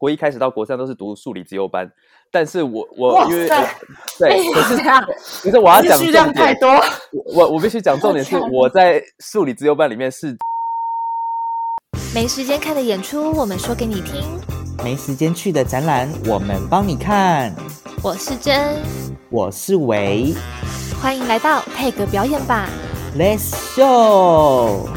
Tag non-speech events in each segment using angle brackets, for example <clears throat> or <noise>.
国一开始到国三都是读数理自由班，但是我我因为对，可是可是我要讲数量太多，我我必须讲重点是我在数理自由班里面是没时间看的演出，我们说给你听。没时间去的展览，我们帮你看。我是真，我是维欢迎来到配格表演吧。，Let's show。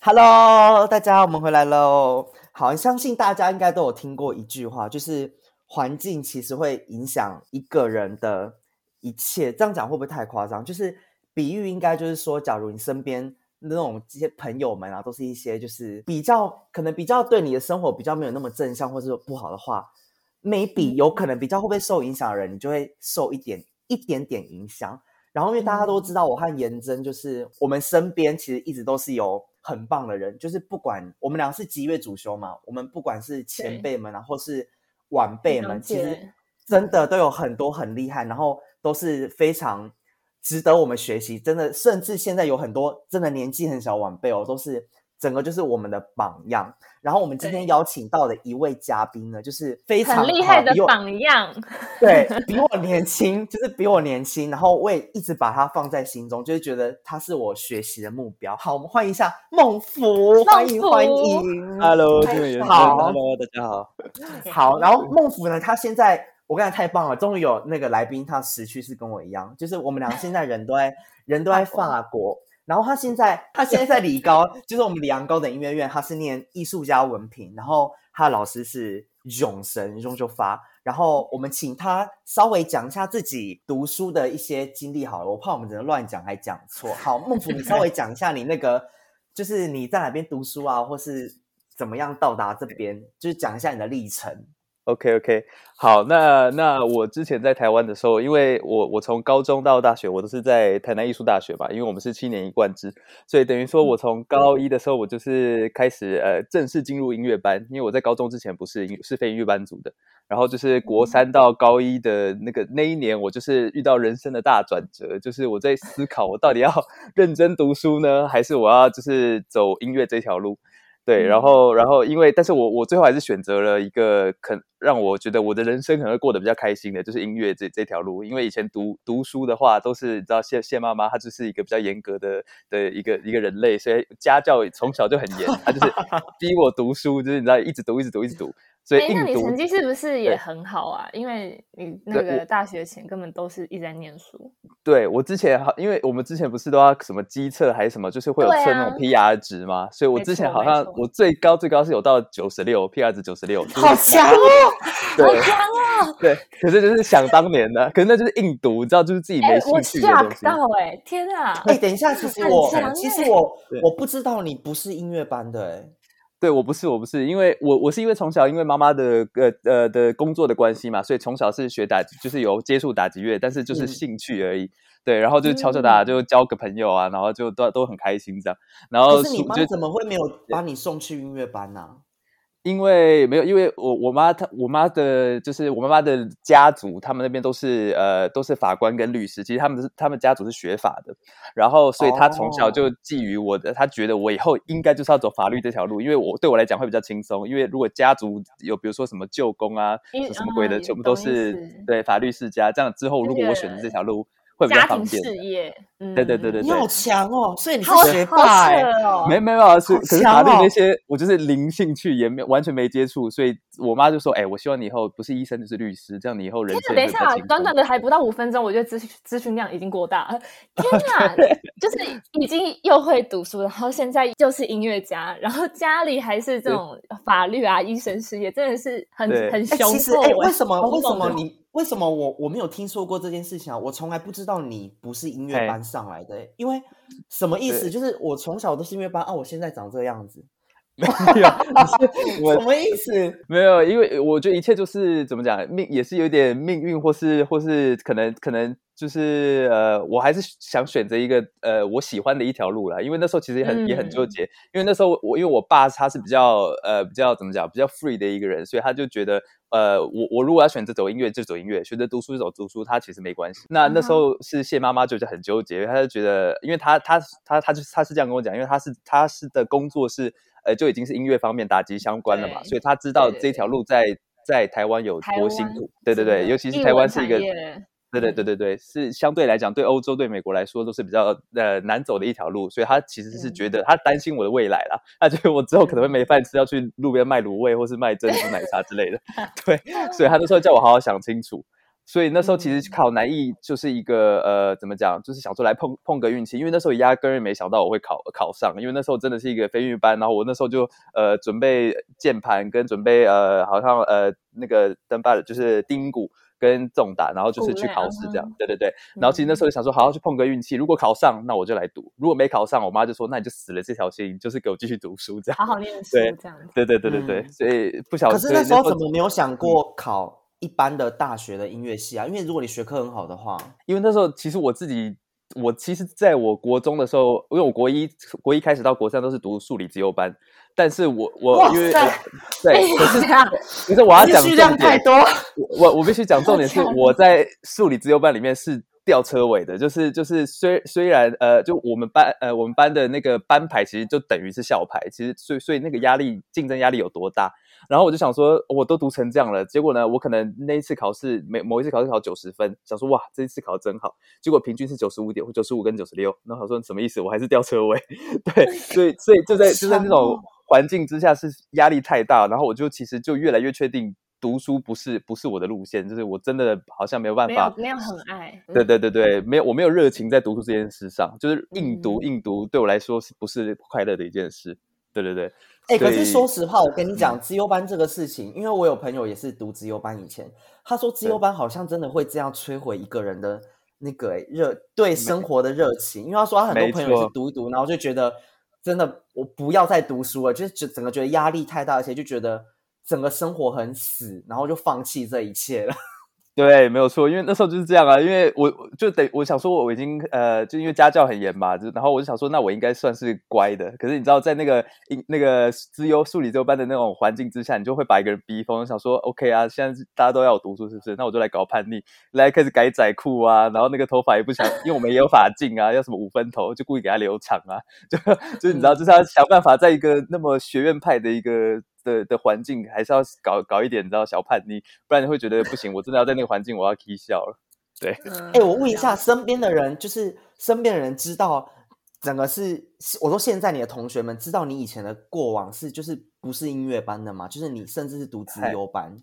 Hello，大家，我们回来喽。好，相信大家应该都有听过一句话，就是环境其实会影响一个人的一切。这样讲会不会太夸张？就是比喻，应该就是说，假如你身边那种这些朋友们啊，都是一些就是比较可能比较对你的生活比较没有那么正向或是不好的话，maybe 有可能比较会不会受影响的人，你就会受一点一点点影响。然后因为大家都知道，我和颜真就是我们身边其实一直都是有很棒的人，就是不管我们俩是吉月主修嘛，我们不管是前辈们然后是晚辈们，其实真的都有很多很厉害，然后都是非常值得我们学习。真的，甚至现在有很多真的年纪很小晚辈哦，都是整个就是我们的榜样。然后我们今天邀请到的一位嘉宾呢，就是非常很厉害的榜样。<laughs> 对比我 <laughs> 年轻，就是比我年轻，然后我也一直把他放在心中，就是觉得他是我学习的目标。好，我们欢迎一下孟福，欢迎福欢迎。Hello，好，Hello，大家好。好，然后孟福呢，他现在我刚才太棒了，终于有那个来宾，他时区是跟我一样，就是我们俩现在人都在人都在法国。然后他现在，他现在在理高，就是我们里昂高等音乐院，他是念艺术家文凭，然后他的老师是永神永就发，然后我们请他稍微讲一下自己读书的一些经历好了，我怕我们只能乱讲还讲错。好，孟福，你稍微讲一下你那个，就是你在哪边读书啊，或是怎么样到达这边，就是讲一下你的历程。OK OK，好，那那我之前在台湾的时候，因为我我从高中到大学，我都是在台南艺术大学吧，因为我们是七年一贯制，所以等于说我从高一的时候，我就是开始呃正式进入音乐班，因为我在高中之前不是音是非音乐班组的，然后就是国三到高一的那个那一年，我就是遇到人生的大转折，就是我在思考我到底要 <laughs> 认真读书呢，还是我要就是走音乐这条路。对，然后，然后，因为，但是我我最后还是选择了一个肯让我觉得我的人生可能会过得比较开心的，就是音乐这这条路。因为以前读读书的话，都是你知道谢谢妈妈，她就是一个比较严格的的一个一个人类，所以家教从小就很严，她就是逼我读书，就是你知道一直读一直读一直读，所以哎，那。你成绩是不是也很好啊？因为你那个大学前根本都是一直在念书。对我之前好，因为我们之前不是都要什么机测还是什么，就是会有测那种啊 PR 值嘛，所以我之前好像我最高最高是有到九十六 PR 值九十六，好强哦！好强哦！对，可是就是想当年的，可是那就是硬读，你知道，就是自己哎没，兴我趣的东 shock 西。到哎，天啊！哎，等一下，其实我强其实欸我我不知道你不是音乐班的哎。对我不是，我不是，因为我我是因为从小因为妈妈的呃呃的工作的关系嘛，所以从小是学打，就是有接触打击乐，但是就是嗯兴趣而已。对，然后就敲敲打打，就交个朋友啊，然后就都都很开心这样。然后可是你妈怎么会没有把你送去音乐班呢？因为没有，因为我我妈她我妈的就是我妈妈的家族，他们那边都是呃都是法官跟律师，其实他们是他们家族是学法的，然后所以她从小哦。就觊觎我的，她觉得我以后应该就是要走法律这条路，因为我对我来讲会比较轻松，因为如果家族有比如说什么舅公啊一什么鬼的，嗯全部都是对法律世家，这样之后如果我选择这条路会比较家庭方便。事业，嗯对对对对你好强哦！所以你是学霸哦！<laughs> 没没有啊，是好可是法律那些我就是零兴趣，也没有完全没接触，所以我妈就说：“哎、我希望你以后不是医生就是律师，这样你以后人天哪，等一下。短短的还不到五分钟，我觉得资讯资讯量已经过大了。天哪，<laughs> 就是已经又会读书，然后现在又是音乐家，然后家里还是这种法律啊、医生事业，真的是很很哎，雄其实哎，厚欸。为什么为什么你为什么我我没有听说过这件事情啊？我从来不知道你不是音乐班上来的欸，因为什么意思？就是我从小都是因为班啊，我现在长这个样子，没有，<laughs> 什么意思？没有，因为我觉得一切就是怎么讲，命也是有点命运，或是或是可能可能就是呃，我还是想选择一个呃我喜欢的一条路啦。因为那时候其实也很、也很纠嗯结，因为那时候我因为我爸他是比较呃比较怎么讲比较 free 的一个人，所以他就觉得呃我我如果要选择走音乐就走音乐，选择读书就走读书，他其实没关系。那那时候是谢妈妈就是很纠结，她就觉得，因为她她她她就是她是这样跟我讲，因为她是她是的工作是呃就已经是音乐方面打击相关了嘛，所以他知道这条路在在台湾有多辛苦。对对对，尤其是台湾是一个对对对对对，是相对来讲，对欧洲、对美国来说都是比较呃难走的一条路，所以他其实是嗯觉得他担心我的未来啦，他觉得我之后可能会没饭吃，要去路边卖卤味或是卖珍珠奶茶之类的，<laughs> 对，所以他那时候叫我好好想清楚。所以那时候其实嗯考南艺就是一个呃，怎么讲，就是想说来碰碰个运气，因为那时候压根儿没想到我会考考上，因为那时候真的是一个飞运班，然后我那时候就呃准备键盘跟准备呃好像呃那个登巴的就是钉鼓跟重打，然后就是去考试这样嗯，对对对。然后其实那时候就想说，好好去碰个运气，如果考上，那我就来读；如果没考上，我妈就说，那你就死了这条心，就是给我继续读书这样。好好念书对这样子。对对对对对，嗯所以不晓得。可是那时候怎么？么没有想过考一般的大学的音乐系啊？因为如果你学科很好的话，因为那时候其实我自己，我其实在我国中的时候，因为我国一国一开始到国三都是读数理自由班，但是我我因为 <laughs> 对，可是这样可是我要讲重点，太多。我我必须讲重点是我在数理自由班里面是吊车尾的，就是就是虽虽然呃，就我们班呃我们班的那个班牌其实就等于是校牌，其实所以所以那个压力竞争压力有多大？然后我就想说，我都读成这样了，结果呢，我可能那一次考试每某一次考试考九十分，想说哇这一次考得真好，结果平均是九十五点或九十五跟九十六，然后我说什么意思？我还是吊车尾，<laughs> 对，所以所以就在 <laughs> 就在那种环境之下是压力太大，然后我就其实就越来越确定读书不是不是我的路线，就是我真的好像没有办没法有没有很爱，嗯对对对对，没有我没有热情在读书这件事上，就是硬读嗯硬读对我来说是不是快乐的一件事？对对对，哎、可是说实话，我跟你讲，资优班这个事情，因为我有朋友也是读资优班，以前他说资优班好像真的会这样摧毁一个人的那个欸热对生活的热情，因为他说他很多朋友也是读一读，然后就觉得真的我不要再读书了，就是整整个觉得压力太大，而且就觉得整个生活很死，然后就放弃这一切了。对，没有错，因为那时候就是这样啊，因为我就得我想说，我已经呃，就因为家教很严嘛，就然后我就想说，那我应该算是乖的。可是你知道，在那个那个资优数理这班的那种环境之下，你就会把一个人逼疯，想说 OK 啊，现在大家都要我读书，是不是？那我就来搞叛逆，来开始改仔裤啊，然后那个头发也不想，因为我们也有发镜啊，要什么五分头，就故意给他留长啊，就 <laughs> 就是你知道，就是要想办法在一个那么学院派的一个。的的环境还是要搞搞一点，你知道小叛逆，不然你会觉得不行，我真的要在那个环境，我要 k 笑了。对，嗯哎、我问一下，身边的人，就是身边的人知道整个是，我说现在你的同学们知道你以前的过往是就是不是音乐班的吗？就是你甚至是读资嗨优班。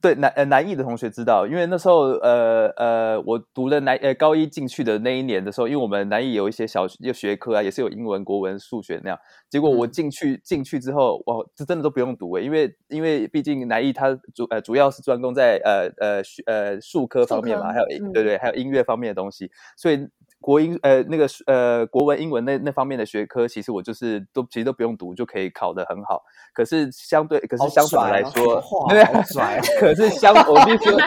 对南呃南艺的同学知道，因为那时候呃呃我读了南呃高一进去的那一年的时候，因为我们南艺有一些小学学科啊，也是有英文、国文、数学那样。结果我嗯进去进去之后，哇，这真的都不用读诶，因为因为毕竟南艺它主呃主要是专攻在呃呃学呃数科方面嘛，科还有嗯对对，还有音乐方面的东西，所以。国英呃那个呃国文英文那那方面的学科，其实我就是都其实都不用读就可以考得很好。可是相对 <laughs> 可是相反来说，话对好拽哦可是相我必须说，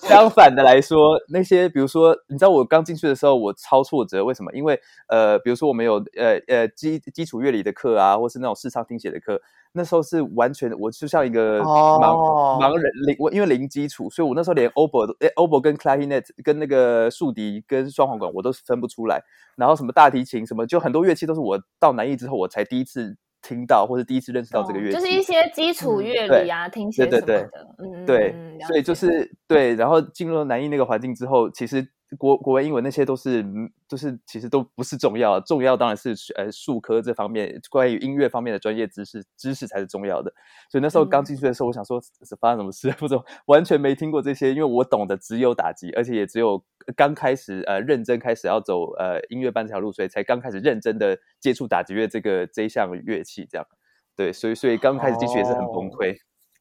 <laughs> 相反的来说，那些比如说，你知道我刚进去的时候，我超挫折，为什么？因为呃，比如说我们有呃呃基基础乐理的课啊，或是那种视唱听写的课，那时候是完全我就像一个盲、哦盲人零，我因为零基础，所以我那时候连 oboe 都诶 oboe 跟 clarinet 跟那个竖笛跟双簧管我都分不出来，然后什么大提琴什么，就很多乐器都是我到南艺之后我才第一次听到，或者第一次认识到这个乐器，哦就是一些基础乐理啊、听写什么的，嗯，对，嗯所以就。是对，然后进入了南艺那个环境之后，其实国国文、英文那些都是，嗯就是其实都不是重要，重要当然是呃数科这方面关于音乐方面的专业知识，知识才是重要的。所以那时候刚嗯进去的时候，我想说是发生什么事，<laughs> 不懂，完全没听过这些，因为我懂的只有打击，而且也只有刚开始呃认真开始要走呃音乐班这条路，所以才刚开始认真的接触打击乐这个这一项乐器，这样对，所以所以刚开始进去也是很崩哦溃，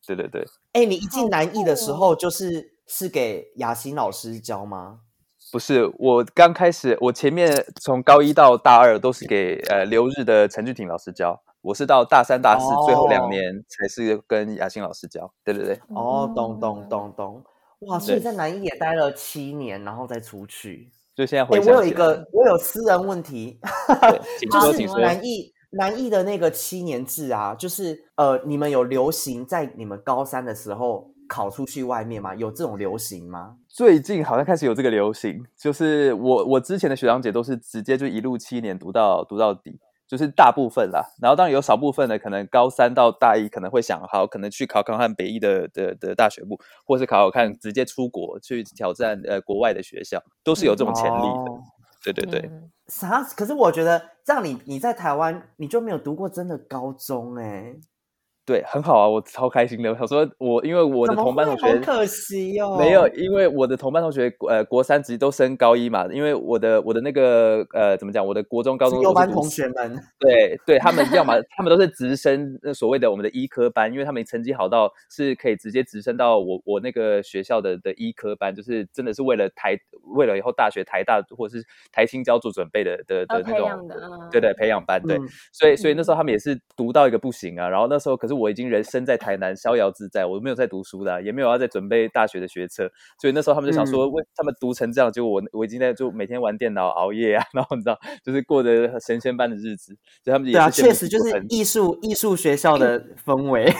对对对。哎、你一进南艺的时候，就是是给雅欣老师教吗？不是，我刚开始，我前面从高一到大二都是给呃留日的陈俊廷老师教，我是到大三、大四、最后两哦年才是跟雅欣老师教。对对对，哦，懂懂嗯懂懂。哇，所以对在南艺也待了七年，然后再出去。就现在回想起来有一个，我有私人问题，对 <laughs> 请说，就是请说。南艺南艺的那个七年制啊，就是呃，你们有流行在你们高三的时候考出去外面吗？有这种流行吗？最近好像开始有这个流行，就是我我之前的学长姐都是直接就一路七年读到读到底，就是大部分啦。然后当然有少部分的可能高三到大一可能会想好，可能去考考看北医的的的大学部，或是考考看直接出国去挑战呃国外的学校，都是有这种潜力的。哦对对对，嗯啥？可是我觉得这样你你在台湾你就没有读过真的高中哎、对，很好啊，我超开心的。我想说我因为我的同班同学可惜哦，没有，因为我的同班同学呃国三直接都升高一嘛，因为我的我的那个呃怎么讲，我的国中高中优班同学们，对对，他们要么他们都是直升那所谓的我们的医科班，因为他们成绩好到是可以直接直升到我我那个学校的的医科班，就是真的是为了台为了以后大学台大或者是台青交做准备的的呃的那种对对培养班对，嗯。所以所以那时候他们也是读到一个不行啊，然后那时候可是我已经人生在台南逍遥自在，我没有在读书的啊、也没有要在准备大学的学车，所以那时候他们就想说，为他们读成这样，结果我我已经在就每天玩电脑熬夜啊，然后你知道就是过着神仙般的日子，所以他们也对啊，确实就是艺术艺术学校的氛围。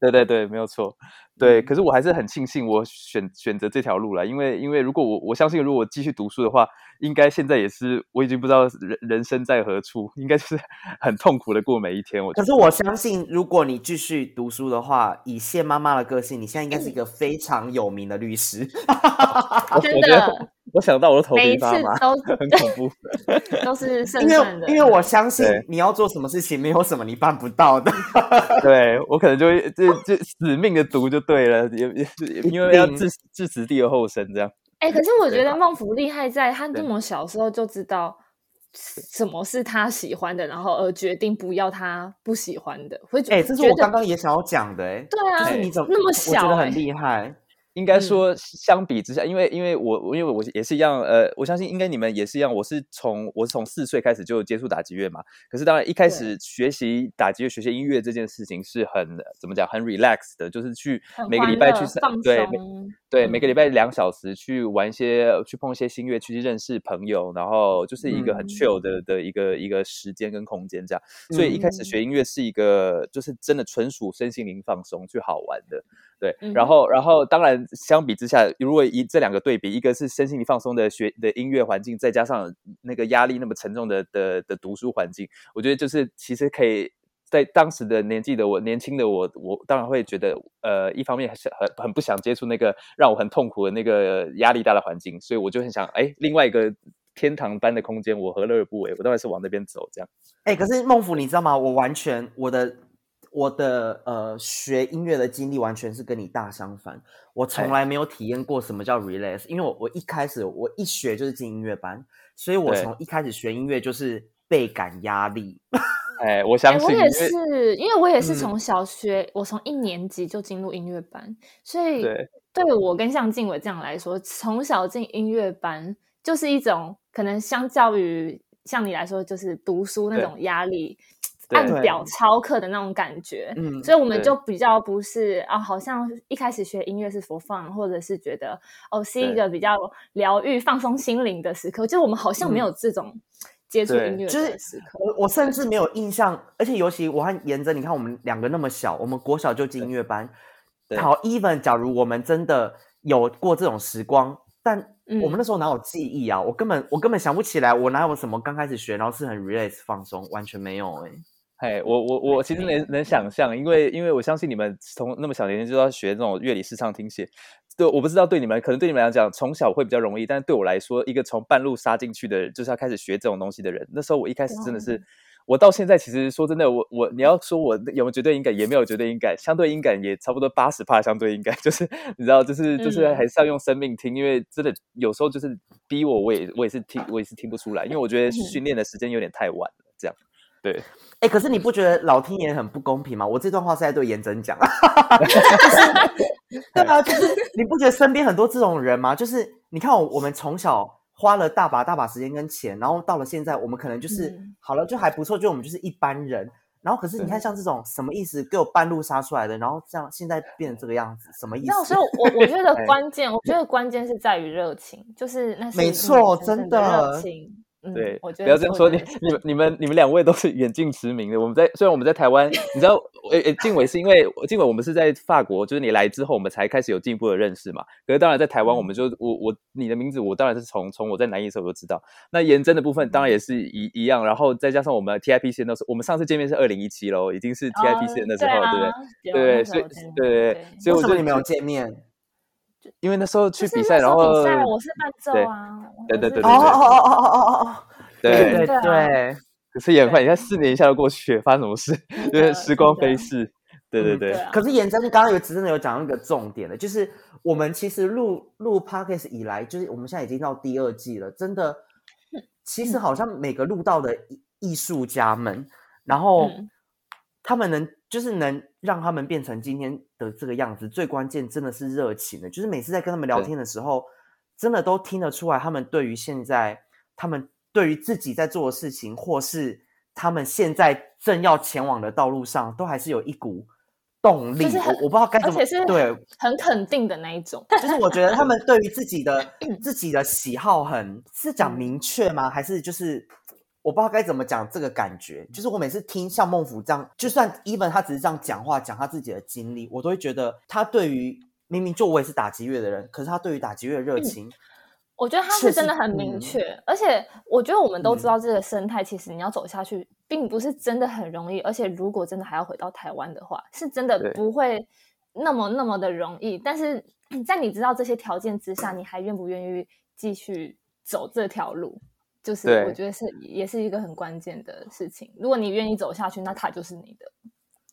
对对对，没有错。对，可是我还是很庆幸我选选择这条路了，因为因为如果我我相信，如果我继续读书的话，应该现在也是我已经不知道人人生在何处，应该就是 <laughs> 很痛苦的过每一天。我觉得可是我相信，如果你继续读书的话，以谢妈妈的个性，你现在应该是一个非常有名的律师。<laughs> 真我我觉得的我想到我的头每一次皮发麻，都很恐怖。<laughs> 都是胜因，为因为我相信你要做什么事情，没有什么你办不到的。<laughs> 对我可能就会就就死命的读就对了，也也因为要定置置死地而后生这样。哎、可是我觉得孟福厉害在他这么小时候就知道什么是他喜欢的，然后而决定不要他不喜欢的。会觉哎、这是我刚刚也想要讲的、哎，对啊，就是你怎么那么小、欸觉得很厉害。应该嗯。说，相比之下，因为因为我我因为我也是一样，呃，我相信应该你们也是一样，我是从我是从四岁开始就接触打击乐嘛。可是当然一开始学习打击乐、学习音乐这件事情是很怎么讲，很 relax 的，就是去每个礼拜去上对对每个礼嗯拜两小时去玩一些去碰一些新乐，去认识朋友，然后就是一个很嗯 chill 的的一个一个时间跟空间这样。所以一开始嗯学音乐是一个就是真的纯属身心灵放松去好玩的。对，然后，然后，当然，相比之下，如果以这两个对比，一个是身心灵放松的学的音乐环境，再加上那个压力那么沉重的的的读书环境，我觉得就是其实可以在当时的年纪的我，年轻的我，我当然会觉得，呃，一方面是很很不想接触那个让我很痛苦的那个压力大的环境，所以我就很想，哎，另外一个天堂般的空间，我何乐而不为？我当然是往那边走，这样。哎、可是孟府，你知道吗？我完全我的我的呃学音乐的经历完全是跟你大相反。我从哎来没有体验过什么叫 relax，因为我我一开始我一学就是进音乐班，所以我对从一开始学音乐就是倍感压力。哎，我哎、相信，我也是，因为我也是嗯。从小学，我从一年级就进入音乐班，所以对。对我跟像静伟这样来说，从小进音乐班就是一种可能相较于像你来说，就是读书那种压力，按。表操课的那种感觉。嗯，所以我们就。比较不是啊，好像一开始学音乐是 for fun，或者是觉得哦是一个比较疗愈、放松心灵的时刻，就我们好像没嗯。有这种接触音乐就是的时刻。我我甚至没有印象，而且尤其我和颜真，你看我们两个那么小，我们国小就进音乐班。好，even 假如我们真的有过这种时光，但我们嗯那时候哪有记忆啊？我根本我根本想不起来，我哪有什么刚开始学，然后是很 relax 放松，完全没有哎、哎，我我我其实能能想象，因为因为我相信你们从那么小年纪就要学这种乐理视唱听写，对，我不知道对你们可能对你们来讲从小会比较容易，但是对我来说，一个从半路杀进去的人，就是要开始学这种东西的人，那时候我一开始真的是，我到现在其实说真的，我我你要说我有没有绝对音感，也没有绝对音感，相对音感也差不多八十帕相对音感，就是你知道，就是就是嗯。还是要用生命听，因为真的有时候就是逼我，我也我也是听我也是听不出来，因为我觉得训练的时间有点太晚了，这样，对。哎、可是你不觉得老天爷很不公平吗？我这段话是在对颜真讲，<laughs> 对啊，就是你不觉得身边很多这种人吗？就是你看我我们从小花了大把大把时间跟钱，然后到了现在，我们可能就是、嗯好了，就还不错，就我们就是一般人。然后可是你看，像这种什么意思？给我半路杀出来的，然后这样现在变成这个样子，什么意那思所以？我我觉得 <laughs> 哎关键，我觉得关键是在于热情，就是那是没你错真的热情。嗯，对，我觉得不要这样说，你你们你们你们两位都是远近驰名的。我们在虽然我们在台湾，你知道，诶诶，静伟是因为静伟我们是在法国，就是你来之后，我们才开始有进一步的认识嘛。可是当然在台湾，我们就我我你的名字，我当然是从从我在南艺的时候就知道。那颜真的部分当然也是一一样，然后再加上我们 TIP 线都是我们上次见面是二零一七喽，已经是 TIP 线那时候，对不对？对对，所以对对对，所以我就为什么你没有见面？因为那时候去比赛，然后比赛我是伴奏对啊，对对对哦哦哦哦哦哦哦，对对对可是也很快，你看四年一下就过去，发生什么事？就是的时光飞逝。对对对可是颜真刚刚有真的有讲到一个重点的，就是我们其实录录 podcast 以来，就是我们现在已经到第二季了，真的，其实好像每个录到的艺艺术家们，然后嗯他们能就是能让他们变成今天的这个样子，最关键真的是热情的，就是每次在跟他们聊天的时候，真的都听得出来，他们对于现在他们对于自己在做的事情，或是他们现在正要前往的道路上，都还是有一股动力。就是我我不知道该怎么而且是对，很肯定的那一种。就是我觉得他们对于自己的 <laughs> 自己的喜好很是讲明确吗？还是就是我不知道该怎么讲这个感觉？就是我每次听像孟府这样，就算 even 他只是这样讲话，讲他自己的经历，我都会觉得他对于明明就我也是打击乐的人，可是他对于打击乐的热情，我觉得他是真的很明嗯确，而且我觉得我们都知嗯道这个生态，其实你要走下去，并不是真的很容易。而且如果真的还要回到台湾的话，是真的不会那么那么的容易。但是 <clears throat> 在你知道这些条件之下，你还愿不愿意继续走这条路？就是我觉得是也是一个很关键的事情。如果你愿意走下去，那它就是你的。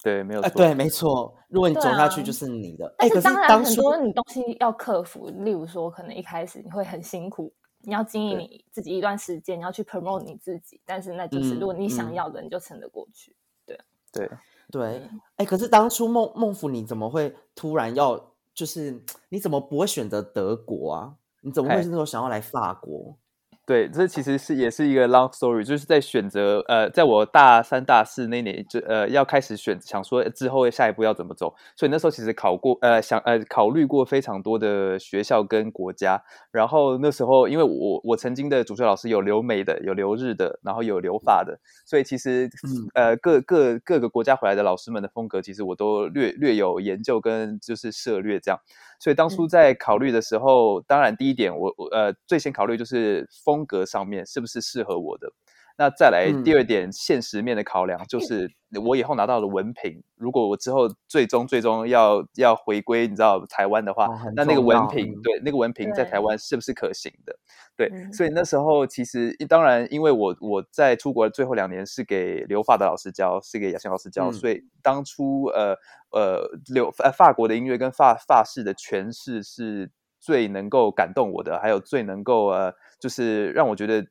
对，没有啊，错。对，没错，如果你走下去啊就是你的。哎，可是但是当然，很多你东西要克服，例如说，可能一开始你会很辛苦，你要经营你自己一段时间，你要去 promote 你自己，但是那就是嗯如果你想嗯要的，你就撑得过去。对，对，对哎，可是当初孟孟府你怎么会突然要，就是你怎么不会选择德国啊？你怎么会是那时候想要来法国？对，这其实是也是一个 long story，就是在选择呃，在我大三、大四那年，就呃要开始选，想说之后下一步要怎么走，所以那时候其实考过呃想呃考虑过非常多的学校跟国家，然后那时候因为我我曾经的主修老师有留美的，有留日的，然后有留法的，所以其实嗯。呃各各各个国家回来的老师们的风格，其实我都略略有研究跟就是涉略这样。所以当初嗯在考虑的时候，当然第一点我我呃最先考虑就是风格上面是不是适合我的。那再来嗯。第二点，现实面的考量就是我以后拿到的文凭，如果我之后最终最终要要回归，你知道台湾的话，哦那那个文凭，嗯对那个文。凭在台湾是不是可行的？对，嗯。所以那时候其实当然，因为我我在出国的最后两年是给留法的老师教，是给雅欣老师教，嗯。所以当初呃呃留呃法国的音乐跟法法式的诠释是最能够感动我的，还有最能够呃就是让我觉得。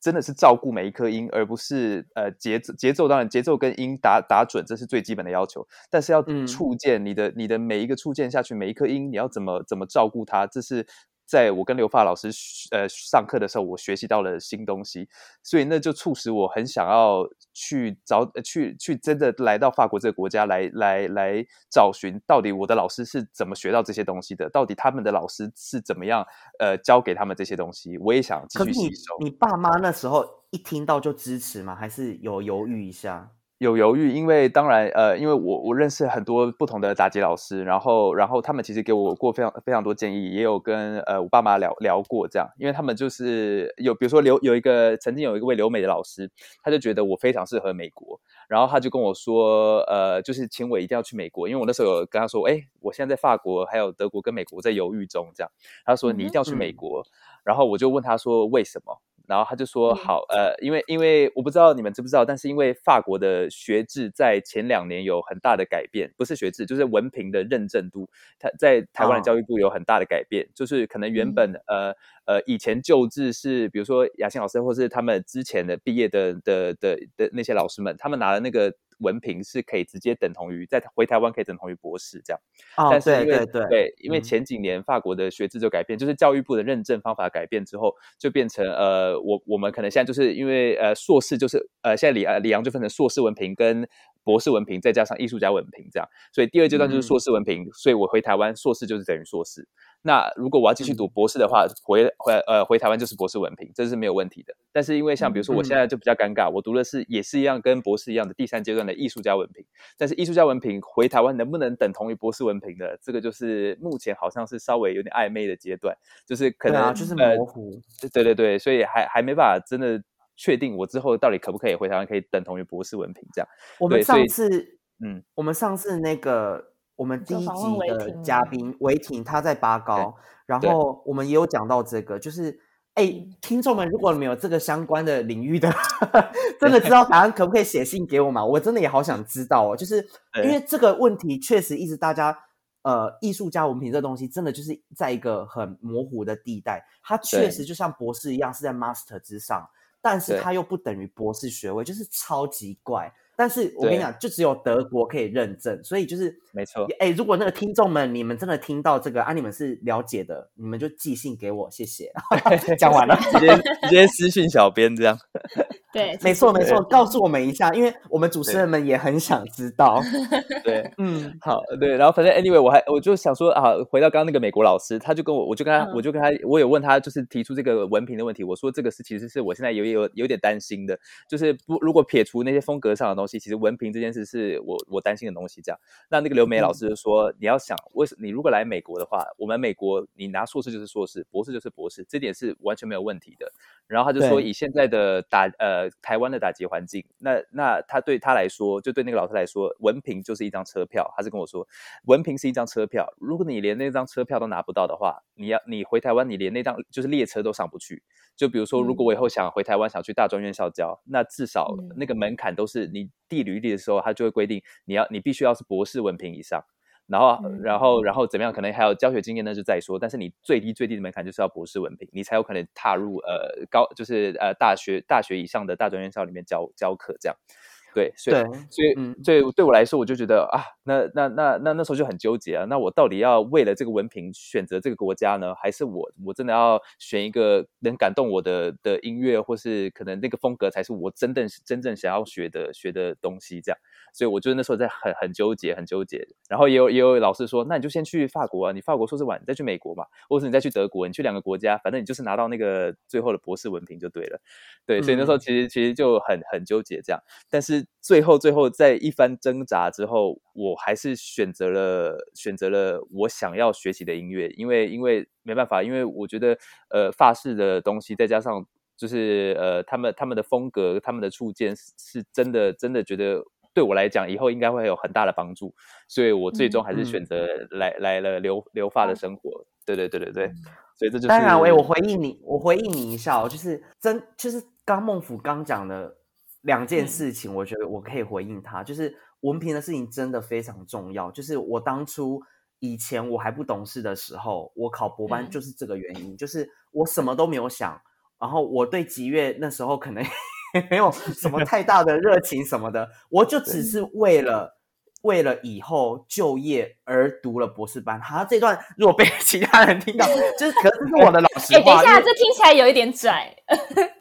真的是照顾每一颗音，而不是呃节奏节奏。当然，节奏跟音打打准，这是最基本的要求。但是要嗯触键你的你的每一个触键下去，每一颗音，你要怎么怎么照顾它，这是在我跟刘发老师呃上课的时候，我学习到了新东西。所以那就促使我很想要去找呃去去真的来到法国这个国家来来来找寻，到底我的老师是怎么学到这些东西的？到底他们的老师是怎么样呃教给他们这些东西？我也想继可是你续吸收。你爸妈那时候一听到就支持吗？还是有犹豫一下？有犹豫，因为当然，呃，因为我我认识很多不同的打击老师，然后然后他们其实给我过非常非常多建议，也有跟呃我爸妈聊聊过这样，因为他们就是有比如说留有一个曾经有一位留美的老师，他就觉得我非常适合美国，然后他就跟我说，呃，就是请我一定要去美国，因为我那时候有跟他说，哎，我现在在法国还有德国跟美国在犹豫中这样，他说你一定要去美嗯。国，然后我就问他说为什么？然后他就说嗯。好，呃，因为因为我不知道你们知不知道，但是因为法国的学制在前两年有很大的改变，不是学制，就是文凭的认证度，它在台湾的哦。教育部有很大的改变，就是可能原本、呃呃以前旧制是，比如说雅欣老师或是他们之前的毕业的的的的那些老师们，他们拿的那个文凭是可以直接等同于在回台湾可以等同于博士这样。哦，但是因为对对对，因为嗯前几年法国的学制就改变，就是教育部的认证方法改变之后，就变成呃，我我们可能现在就是因为呃硕士就是呃现在里呃里昂就分成硕士文凭跟博士文凭，再加上艺术家文凭这样。所以第二阶段就是嗯硕士文凭，所以我回台湾硕士就是等于硕士。那如果我要继续读博士的话，回回呃回台湾就是博士文凭，这是没有问题的。但是因为像比如说我现在就比较尴尬，我读的是也是一样跟博士一样的第三阶段的艺术家文凭，但是艺术家文凭回台湾能不能等同于博士文凭的，这个就是目前好像是稍微有点暧昧的阶段，就是可能、啊，就是呃模糊。对对对，所以还还没办法真的确定我之后到底可不可以回台湾可以等同于博士文凭这样。我们上次，嗯，我们上次那个我们第一集的嘉宾韦霆，他在八高，然对后我们也有讲到这个，就是。哎，听众们，如果你们有这个相关的领域的，<laughs> 真的知道答案，可不可以写信给我嘛？我真的也好想知道哦，就是 <laughs> 因对为这个问题确实一直大家，呃，艺术家文凭这东西真的就是在一个很模糊的地带，它确对实就像博士一样是在 master 之上，但是它又不等于博士学位，就是超级怪。但是我跟你讲，就只有德国可以认证，所以就是没错。哎，如果那个听众们你们真的听到这个啊，你们是了解的，你们就寄信给我，谢谢。<laughs> <laughs> 讲完了，直接直接私信小编这样。<laughs> 对，没错没错，告诉我们一下，因为我们主持人们也很想知道。对，嗯，好，对，然后反正 anyway，我还我就想说啊，回到刚刚那个美国老师，他就跟我，我就跟他，嗯我就跟他，我有问他，就是提出这个文凭的问题。我说这个是其实是我现在有有有点担心的，就是不如果撇除那些风格上的东西，其实文凭这件事是我我担心的东西。这样，那那个刘梅老师就说，你要想，为什你如果来美国的话，我们美国你拿硕士就是硕士，博士就是博士，这点是完全没有问题的。然后他就说，以现在的打呃台湾的打击环境，那那他对他来说，就对那个老师来说，文凭就是一张车票。他是跟我说，文凭是一张车票，如果你连那张车票都拿不到的话，你要你回台湾，你连那张就是列车都上不去。就比如说，如果我以后想回台湾，想去大专院校教，那至少嗯那个门槛都是你递履历的时候，他就会规定你要你必须要是博士文凭以上。然后，嗯然后，然后怎么样？可能还有教学经验，那就再说。但是你最低最低的门槛就是要博士文凭，你才有可能踏入呃高，就是呃大学大学以上的大专院校里面教教课这样。对，所以，所以嗯所以对我来说，我就觉得啊，那那那那那时候就很纠结啊。那我到底要为了这个文凭选择这个国家呢，还是我我真的要选一个能感动我的的音乐，或是可能那个风格才是我真正真正想要学的学的东西？这样，所以我就那时候在很很纠结，很纠结。然后也有也有老师说，那你就先去法国啊，你法国硕士完，你再去美国嘛，或者你再去德国，你去两个国家，反正你就是拿到那个最后的博士文凭就对了。对，所以那时候嗯其实其实就很很纠结这样。但是最后最后在一番挣扎之后，我还是选择了选择了我想要学习的音乐，因为因为没办法，因为我觉得呃法式的东西再加上就是呃他们他们的风格他们的触键是是真的真的觉得。对我来讲，以后应该会有很大的帮助，所以我最终还是选嗯择来、来了留留发的生活。对对对对对，所以这就是当然，我，我回应你，我回应你一下哦，就是真，就是刚孟府刚讲的两件嗯事情，我觉得我可以回应他，就是文凭的事情真的非常重要。就是我当初以前我还不懂事的时候，我考博班嗯就是这个原因，就是我什么都没有想，然后我对吉月那时候可能也 <laughs> 没有什么太大的热情什么的，我就只是为了。为了以后就业而读了博士班，好，这段如果被 <laughs> 其他人听到，就是可是这是我的老 <laughs> 师哎，等。一下，这听起来有一点拽，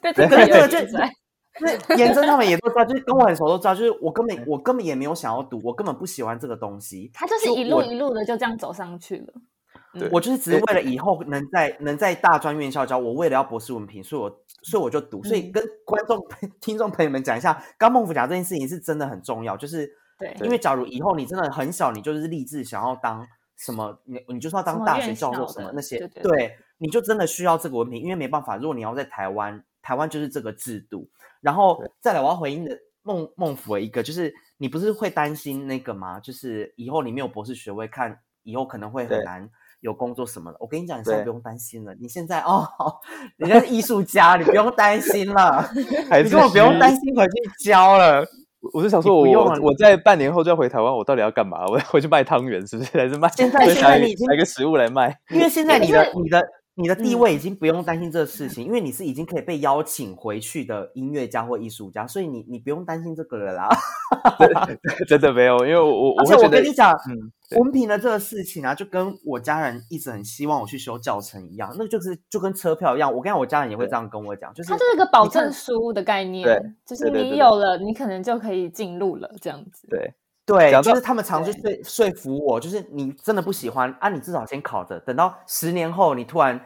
对，这对对。就是颜真他们也都知道，就是跟我很熟都知道，就是我根本我根本也没有想要读，我根本不喜欢这个东西。他就是一路一路的就这样走上去了。对我就是只是为了以后能在能在大专院校教，我为了要博士文凭，所以我所以我就读。所以嗯跟观众听众朋友们讲一下，刚孟福讲这件事情是真的很重要，就是对因为假如以后你真的很小，你就是立志想要当什么，你你就是要当大学教授什么那些，对对对你就真的需要这个文凭，因为没办法，如果你要在台湾，台湾就是这个制度。然后再来，我要回应的孟孟府的一个，就是你不是会担心那个吗？就是以后你没有博士学位，看以后可能会很难有工作什么的。我跟你讲，你现在不用担心了，你现在哦，<laughs> 人家是艺术家，你不用担心了，<laughs> 你根本不用担心回去教了。我我是想说我，用我我在半年后就要回台湾，我到底要干嘛？我要回去卖汤圆，是不是？还是卖？现在现在你已经拿一个食物来卖？因为现在你的你的你的地位已经不用担心这个事情，因为你是已经可以被邀请回去的音乐家或艺术家，所以你你不用担心这个了啦。真的没有，因为我我而且我跟你讲，嗯，文凭的这个事情啊，就跟我家人一直很希望我去修教程一样，那就是就跟车票一样。我跟我家人也会这样跟我讲，就是它就是一个保证书的概念对，就是你有了，你可能就可以进入了这样子。对对，就是他们常去说说服我，就是你真的不喜欢啊，你至少先考着，等到十年后你突然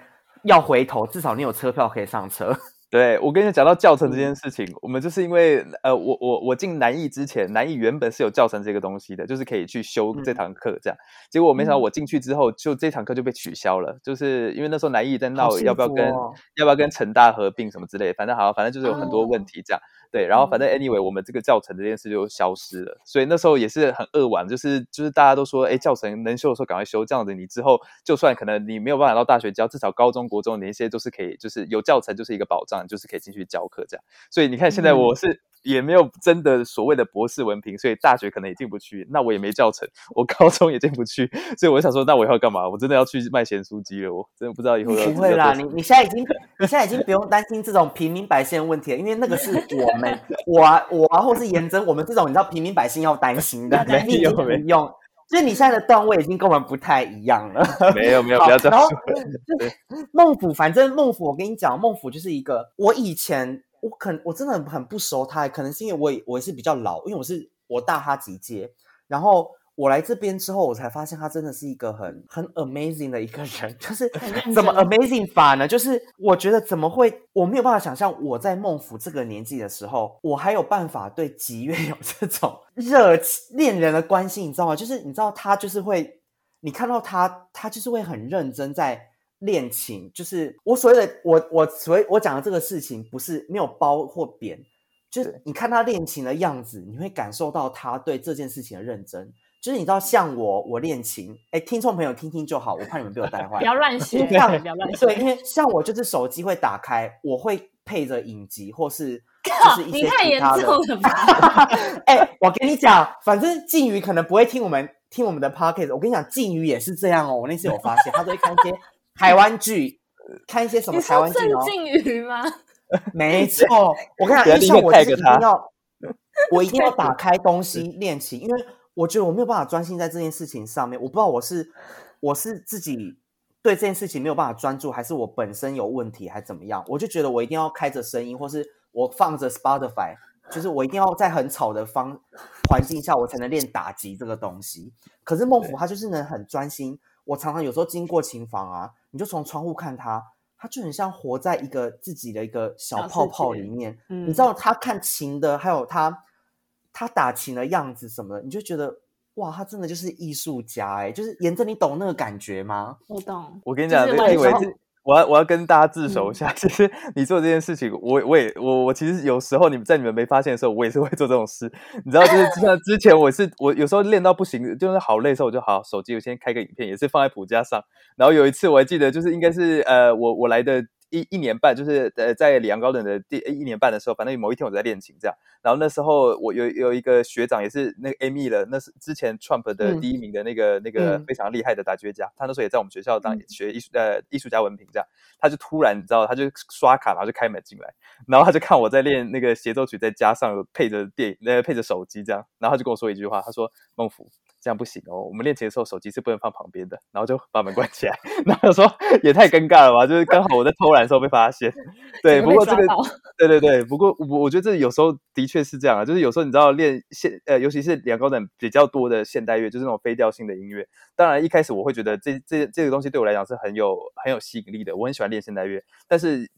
要回头，至少你有车票可以上车。<laughs> 对，我跟你讲到教程这嗯件事情，我们就是因为呃，我我我进南艺之前，南艺原本是有教程这个东西的，就是可以去修这嗯堂课这样。结果我没想到嗯我进去之后，就这堂课就被取消了，就是因为那时候南艺在闹幸要不要跟、要不要跟成大合并什么之类的，反正好，反正就是有很多问哦题这样。对，然后反正嗯 anyway，我们这个教程这件事就消失了，所以那时候也是很扼腕，就是就是大家都说，哎，教程能修的时候赶快修，这样子你之后就算可能你没有办法到大学教，至少高中国中你一些都是可以，就是有教程就是一个保障，就是可以进去教课这样。所以你看现在我是。也没有真的所谓的博士文凭，所以大学可能也进不去。那我也没教程，我高中也进不去，所以我想说，那我以后要干嘛？我真的要去卖咸酥鸡了，我真的不知道以后要不会啦，你你现在已经你现在已经不用担心这种平民百姓的问题了，因为那个是我们我啊我啊或是严真我们这种你知道平民百姓要担心的，<laughs> 没有没用。所以你现在的段位已经跟我们不太一样了。<laughs> 没有没有，不要这然后样说。孟府，反正孟府，我跟你讲，孟府就是一个我以前我可能我真的很很不熟他，可能是因为我也我也是比较老，因为我是我大他几届，然后我来这边之后，我才发现他真的是一个很很 amazing 的一个人，<laughs> 就是 <laughs> 怎么 amazing 法呢？就是我觉得怎么会，我没有办法想象我在孟府这个年纪的时候，我还有办法对吉月 <laughs> 有这种热情恋人的关心，你知道吗？就是你知道他就是会，你看到他，他就是会很认真在。恋情就是我所谓的我我所谓我讲的这个事情，不是没有褒或贬，就是你看他恋情的样子，你会感受到他对这件事情的认真。就是你知道，像我我恋情，哎，听众朋友听听就好，我怕你们被我带坏 <laughs> 不。要乱学，这样不要乱学。对，因为像我就是手机会打开，我会配着影集或是 <laughs> 就是一些你太严其他的。重了吧？哎、我跟你讲，反正靖宇可能不会听我们听我们的 podcast。我跟你讲，靖宇也是这样哦。我那次有发现，他都会看一些台湾剧，看一些什么台湾剧哦。郑靖宇吗？<laughs> 没错，我跟你讲，不要因为像我一定要，我一定要打开东西练琴，因为我觉得我没有办法专心在这件事情上面。我不知道我是我是自己对这件事情没有办法专注，还是我本身有问题，还是怎么样？我就觉得我一定要开着声音，或是我放着 Spotify，就是我一定要在很吵的方环境下，我才能练打击这个东西。可是孟府他就是能很专心，我常常有时候经过琴房啊，你就从窗户看他，他就很像活在一个自己的一个小小泡泡里面。嗯你知道他看琴的，还有他他打琴的样子什么的，你就觉得哇，他真的就是艺术家哎、就是沿着你懂那个感觉吗？我懂。我跟你讲，就是这个以为是我要我要跟大家自首一嗯下，<laughs> 其实你做这件事情，我我也我我其实有时候你们在你们没发现的时候，我也是会做这种事。你知道，就是就像之前我是我有时候练到不行，就是好累的时候，我就好手机我先开个影片，也是放在谱架上。然后有一次我还记得，就是应该是呃我我来的。一一年半，就是呃，在里昂高等的第一年半的时候，反正某一天我在练琴这样，然后那时候我有有一个学长，也是那个 Amy 了，那是之前 Trump 的嗯。第一名的那个、那个嗯。非常厉害的打击乐家，他那时候也在我们学校当嗯。学艺术呃艺术家文凭这样，他就突然你知道，他就刷卡，然后就开门进来，然后他就看我在练那个协奏曲，再加上配着电呃配着手机这样，然后他就跟我说一句话，他说孟福。这样不行哦，我们练琴的时候手机是不能放旁边的，然后就把门关起来，<laughs> 然后就说也太尴尬了吧，就是刚好我在偷懒的时候被发现，对，不过这个 <laughs> 对对对，不过我我觉得这有时候的确是这样啊，就是有时候你知道练现呃，尤其是两高等比较多的现代乐，就是那种非调性的音乐。当然一开始我会觉得这这这个东西对我来讲是很有很有吸引力的，我很喜欢练现代乐，但是。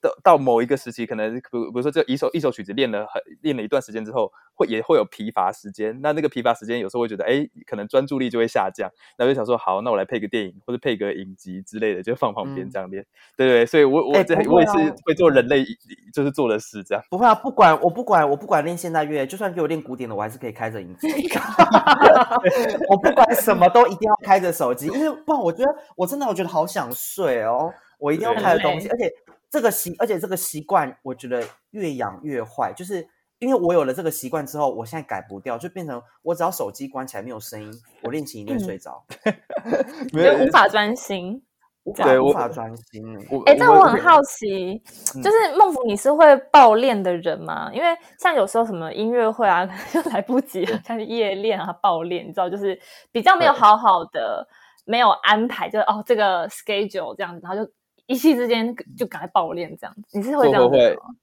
到到某一个时期，可能比如比如说这一首一首曲子练了很练了一段时间之后，会也会有疲乏时间。那那个疲乏时间，有时候会觉得，哎，可能专注力就会下降。那就想说，好，那我来配个电影或者配个影集之类的，就放旁边嗯这样练。对对，所以我我哎这我也是会做人类就是做的事这样。不会啊，不管我不管我不管练现代乐，就算给我练古典的，我还是可以开着影集。<laughs> 我不管什么都一定要开着手机，因为不然我觉得我真的我觉得好想睡哦，我一定要对开着东西，而且这个习而且这个习惯我觉得越养越坏，就是因为我有了这个习惯之后，我现在改不掉，就变成我只要手机关起来没有声音，我练琴一定睡着。<laughs> 没有就无法专心。无对无法专心哎，这我很好奇，嗯就是孟府，你是会暴练的人吗？因为像有时候什么音乐会啊，可 <laughs> 能就来不及了，像是夜练啊、暴练，你知道，就是比较没有好好的，没有安排，就是哦这个 schedule 这样子，然后就一夕之间就赶快爆练这样子。你是会这样吗？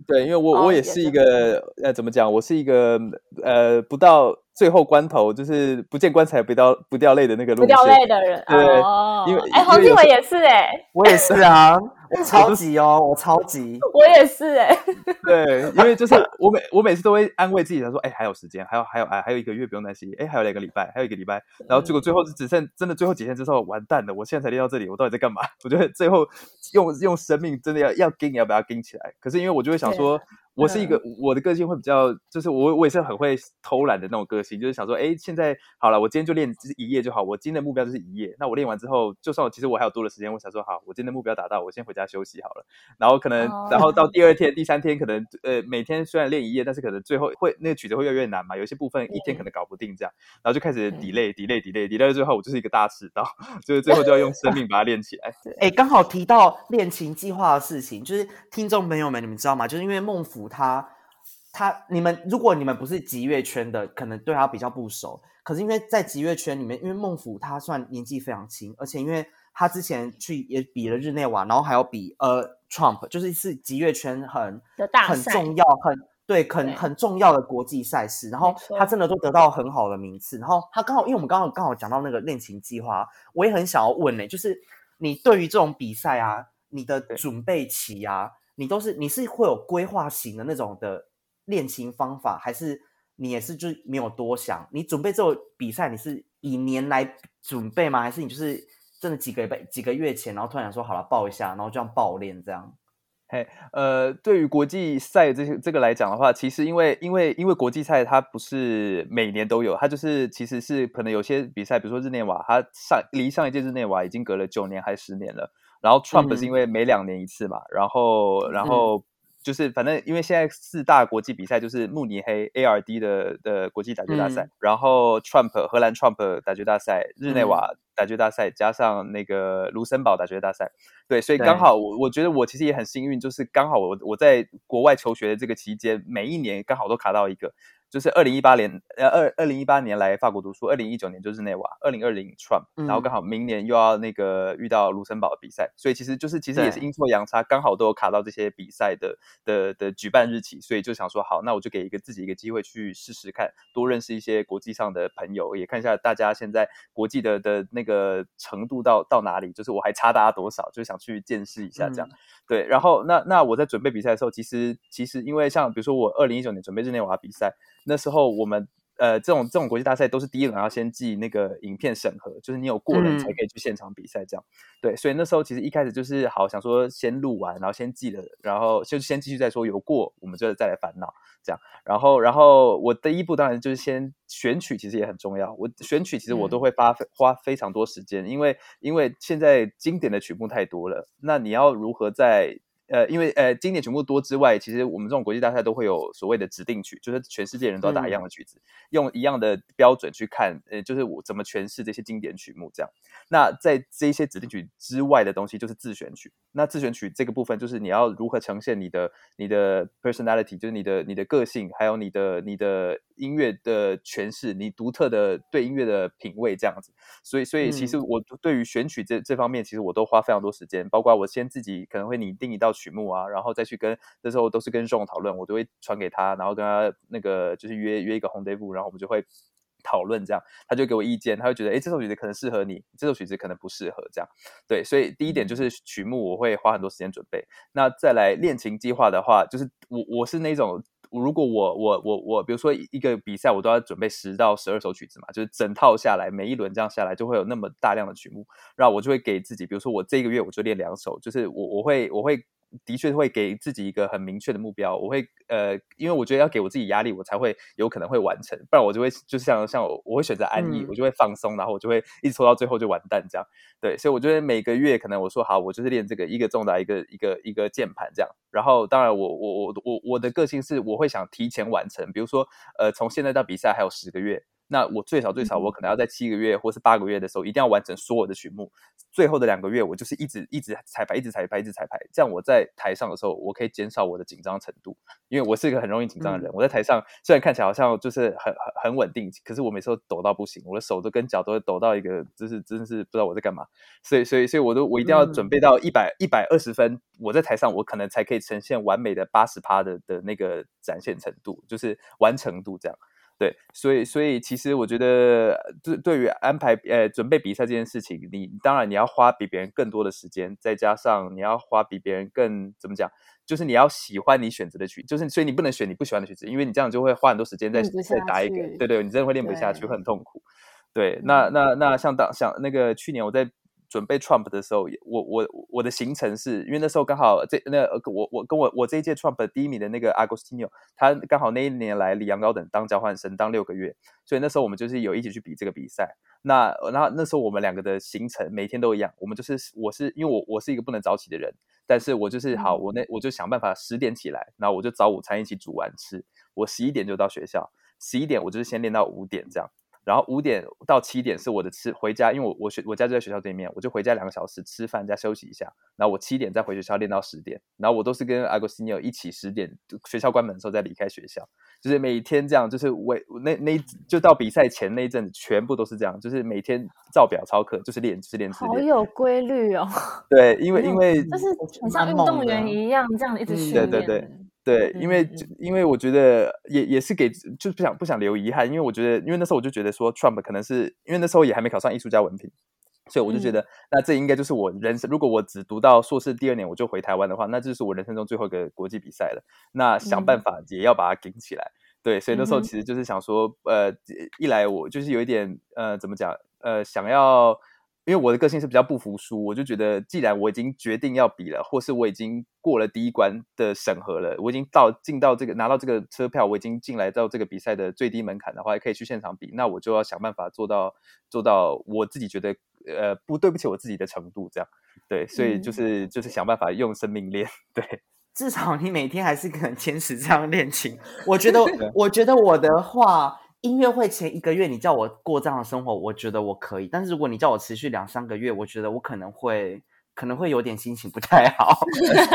对，因为我、我也是一个呃，怎么讲？我是一个呃，不到最后关头就是不见棺材不掉不掉泪的那个路不掉线。泪的人对哦，因为哎，黄因为有时靖伟也是哎，我也是啊，<laughs> 我超级哦，我超级。我也是哎，对，因为就是我每我每次都会安慰自己，他说：“哎，还有时间，还有还有哎，还有一个月，不用担心。哎，还有两个礼拜，还有一个礼拜。”然后结果最后是只剩真的最后几天之后，完蛋了！我现在才练到这里，我到底在干嘛？<laughs> 我觉得最后用用生命真的要要盯，要把它跟起来。可是因为我就会想说，我是一个我的个性会比较，就是我我也是很会偷懒的那种个性，就是想说，哎，现在好了，我今天就练就是一页就好，我今天的目标就是一页。那我练完之后，就算我其实我还有多的时间，我想说，好，我今天的目标达到，我先回家休息好了。然后可能，然后到第二天、第三天，可能呃每天虽然练一页，但是可能最后会那个曲子会越来越难嘛，有些部分一天可能搞不定这样，然后就开始 delay、delay、delay、delay，到最后我就是一个大迟到，就是最后就要用生命把它练起来。<laughs> 哎，刚好提到练琴计划的事情，就是听众朋友们，你们知道吗？就是因为孟府他他你们如果你们不是极乐圈的，可能对他比较不熟。可是因为在极乐圈里面，因为孟府他算年纪非常轻，而且因为他之前去也比了日内瓦，然后还有比呃 Trump，就是是极乐圈很很重要、很对很很重要的国际赛事，然后他真的都得到很好的名次。然后他刚好，因为我们刚好刚好讲到那个恋情计划，我也很想要问呢、就是你对于这种比赛啊，你的准备期啊，你都是你是会有规划型的那种的练琴方法，还是你也是就是没有多想？你准备这种比赛，你是以年来准备吗？还是你就是真的几个月几个月前，然后突然想说好了报一下，然后这样爆练这样？嘿，呃，对于国际赛这些这个来讲的话，其实因为因为因为国际赛它不是每年都有，它就是其实是可能有些比赛，比如说日内瓦，它上离上一届日内瓦已经隔了九年还是十年了。然后 Trump 嗯是因为每两年一次嘛，然后然后就是反正因为现在四大国际比赛就是慕尼黑 ARD 的的国际打球大赛，嗯。然后 Trump 荷兰 Trump 打球大赛，日内嗯。瓦打球大赛，加上那个卢森堡打球大赛。对，所以刚好我我觉得我其实也很幸运，就是刚好我我在国外求学的这个期间，每一年刚好都卡到一个，就是二零一八年呃二二零一八年来法国读书，二零一九年就是内瓦，二零二零 Trump，、然后嗯刚好明年又要那个遇到卢森堡的比赛，所以其实就是其实也是阴错阳差，刚好都有卡到这些比赛的的的举办日期，所以就想说好，那我就给一个自己一个机会去试试看，多认识一些国际上的朋友，也看一下大家现在国际的的那个程度到到哪里，就是我还差大家多少，就想去见识一下这样。嗯对，然后那那我在准备比赛的时候，其实其实因为像比如说我二零一九年准备日内瓦比赛，那时候我们呃这种这种国际大赛都是第一轮要先寄那个影片审核，就是你有过人才嗯可以去现场比赛这样。对，所以那时候其实一开始就是好想说先录完，然后先寄了，然后就先继续再说有过，我们就再来烦恼这样。然后然后我第一步当然就是先选曲，其实也很重要。我选曲其实我都嗯会花费花非常多时间，因为因为现在经典的曲目太多了，那你要如何在呃，因为呃，经典曲目多之外，其实我们这种国际大赛都会有所谓的指定曲，就是全世界人都要打一样的曲子，用一样的标准去看，呃，就是我怎么诠释这些经典曲目这样。那在这些指定曲之外的东西，就是自选曲。那自选曲这个部分，就是你要如何呈现你的你的 personality，就是你的你的个性，还有你的你的音乐的诠释，你独特的对音乐的品味这样子。所以，所以其实我对于选曲这这方面，其实我都花非常多时间，包括我先自己可能会拟定一道曲目啊，然后再去跟那时候都是跟 Ron 讨论，我都会传给他，然后跟他那个就是约约一个 rendezvous，然后我们就会。讨论这样，他就给我意见，他会觉得，哎，这首曲子可能适合你，这首曲子可能不适合，这样，对，所以第一点就是曲目，我会花很多时间准备。那再来练琴计划的话，就是我我是那种，如果我我我我，比如说一个比赛，我都要准备十到十二首曲子嘛，就是整套下来，每一轮这样下来，就会有那么大量的曲目，然后我就会给自己，比如说我这个月我就练两首，就是我我会我会。的确会给自己一个很明确的目标，我会呃，因为我觉得要给我自己压力，我才会有可能会完成，不然我就会就是像像我我会选择安逸，嗯我就会放松，然后我就会一直拖到最后就完蛋这样。对，所以我觉得每个月可能我说好，我就是练这个一个重打一个一个一个键盘这样。然后当然我我我我我的个性是我会想提前完成，比如说呃从现在到比赛还有十个月，那我最少最少嗯我可能要在七个月或是八个月的时候，一定要完成所有的曲目。最后的两个月，我就是一直一直彩排，一直彩排，一直彩排。这样我在台上的时候，我可以减少我的紧张程度，因为我是一个很容易紧张的人。我在台上虽然看起来好像就是很很很稳定，可是我每次都抖到不行，我的手都跟脚都会抖到一个，就是真的是不知道我在干嘛。所以所以所以我都我一定要准备到一百一百二十分，我在台上我可能才可以呈现完美的八十趴的的那个展现程度，就是完成度这样。对，所以所以其实我觉得，对对于安排呃准备比赛这件事情，你当然你要花比别人更多的时间，再加上你要花比别人更怎么讲，就是你要喜欢你选择的曲，就是所以你不能选你不喜欢的曲子，因为你这样就会花很多时间在练不下再打一个，对对，你真的会练不下去，会很痛苦。对，那那那像当像那个去年我在准备 Trump 的时候，也我我我的行程是因为那时候刚好这那呃我我跟我我这一届 Trump 的第一名的那个 Agostino，他刚好那一年来里昂高等当交换生当六个月，所以那时候我们就是有一起去比这个比赛。那然后那时候我们两个的行程每天都一样，我们就是我是因为我我是一个不能早起的人，但是我就是好我那我就想办法十点起来，然后我就早午餐一起煮完吃，我十一点就到学校，十一点我就是先练到五点这样。然后五点到七点是我的吃回家，因为我我学我家就在学校对面，我就回家两个小时吃饭加休息一下，然后我七点再回学校练到十点，然后我都是跟 Agostino 一起十点学校关门的时候再离开学校，就是每天这样，就是我那那就到比赛前那一阵子全部都是这样，就是每天照表操课，就是练就是练就是好，有规律哦，对，因为因为就是很像运动员一样，这样一直嗯训练。对对对对，因为因为我觉得也也是给就是不想不想留遗憾，因为我觉得因为那时候我就觉得说 Trump 可能是因为那时候也还没考上艺术家文凭，所以我就觉嗯得、那这应该就是我人生如果我只读到硕士第二年我就回台湾的话，那这就是我人生中最后一个国际比赛了。那想办嗯法也要把它顶起来。对，所以那时候其实就是想说，呃，一来我就是有一点呃，怎么讲，呃，想要。因为我的个性是比较不服输，我就觉得既然我已经决定要比了，或是我已经过了第一关的审核了，我已经到进到这个拿到这个车票，我已经进来到这个比赛的最低门槛的话，可以去现场比，那我就要想办法做到做到我自己觉得呃不对不起我自己的程度，这样。对，所以就嗯。是、就是想办法用生命练，<laughs> 对，至少你每天还是可能坚持这样练琴。我觉得，<laughs> 我觉得我的话，音乐会前一个月你叫我过这样的生活，我觉得我可以。但是如果你叫我持续两三个月，我觉得我可能会可能会有点心情不太好。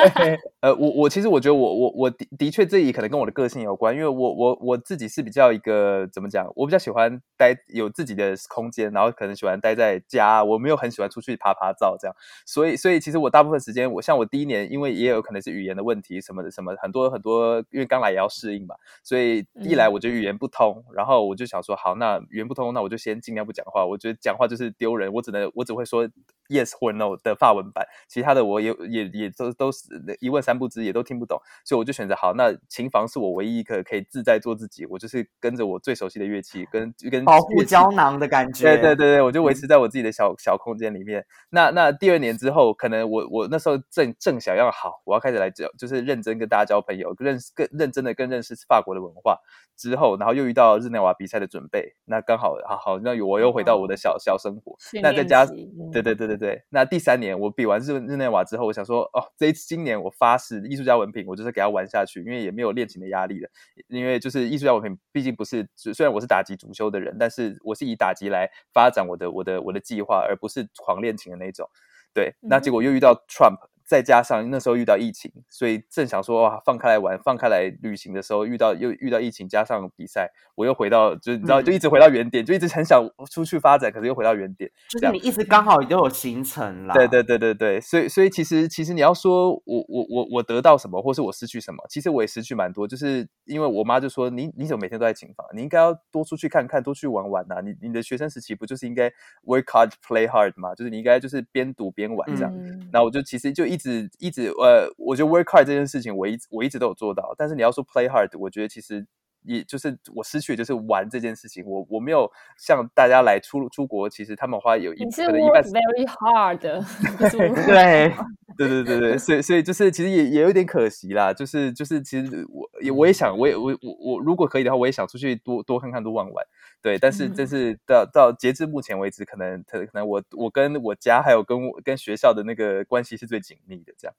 <laughs> 呃，我我其实我觉得我我我的的确这也可能跟我的个性有关，因为我我我自己是比较一个怎么讲，我比较喜欢待有自己的空间，然后可能喜欢待在家，我没有很喜欢出去爬爬照这样，所以所以其实我大部分时间，我像我第一年，因为也有可能是语言的问题什么的什么很多很多，因为刚来也要适应嘛，所以一来嗯。我就语言不通，然后我就想说好，那语言不通，那我就先尽量不讲话，我觉得讲话就是丢人，我只能我只会说 yes 或 no 的法文版，其他的我也也也都都是一问三不知，也都听不懂，所以我就选择好，那琴房是我唯一一个可以自在做自己，我就是跟着我最熟悉的乐器，跟跟保护胶囊的感觉。对对对对，我就维嗯持在我自己的小小空间里面。那那第二年之后，可能我我那时候正正想要好，我要开始来交，就是认真跟大家交朋友，认识更认真的更认识法国的文化。之后，然后又遇到日内瓦比赛的准备，那刚好好好，那我又回到我的小小生活。训那再加练期嗯对对对对对，那第三年我比完日日内瓦之后，我想说，哦，这一次今年我发誓艺术家文凭，我就是给他玩下去，因为也没有练琴的压力了。因为就是艺术家文凭，毕竟不是虽然我是打击主修的人，但是我是以打击来发展我的我的我的计划，而不是狂练琴的那种。对，那嗯结果又遇到 Trump，再加上那时候遇到疫情，所以正想说哇放开来玩，放开来旅行的时候，遇到又遇到疫情，加上比赛，我又回到就是你知道，就一直回到原点，就一直很想出去发展，可是又回到原点。就是你一直刚好都有行程啦。对对对对对，所以所以其实其实你要说我我我我得到什么，或是我失去什么，其实我也失去蛮多，就是因为我妈就说你你怎么每天都在琴房，你应该要多出去看看，多去玩玩呐、你你的学生时期不就是应该 work hard play hard 嘛？就是你应该就是边读边玩这样。嗯然后我就其实就一直一直呃，我觉得 work hard 这件事情，我一直我一直都有做到。但是你要说 play hard，我觉得其实也就是我失去的就是玩这件事情。我我没有像大家来出出国，其实他们花有一你是可能一半 very hard，<laughs> 对，对对对对，所以所以就是其实也也有点可惜啦，就是就是其实我也我也想，我也我我我如果可以的话，我也想出去多多看看多玩玩，对，但是但嗯是到到截至目前为止，可能可可能我我跟我家还有跟我跟学校的那个关系是最紧密的，这样。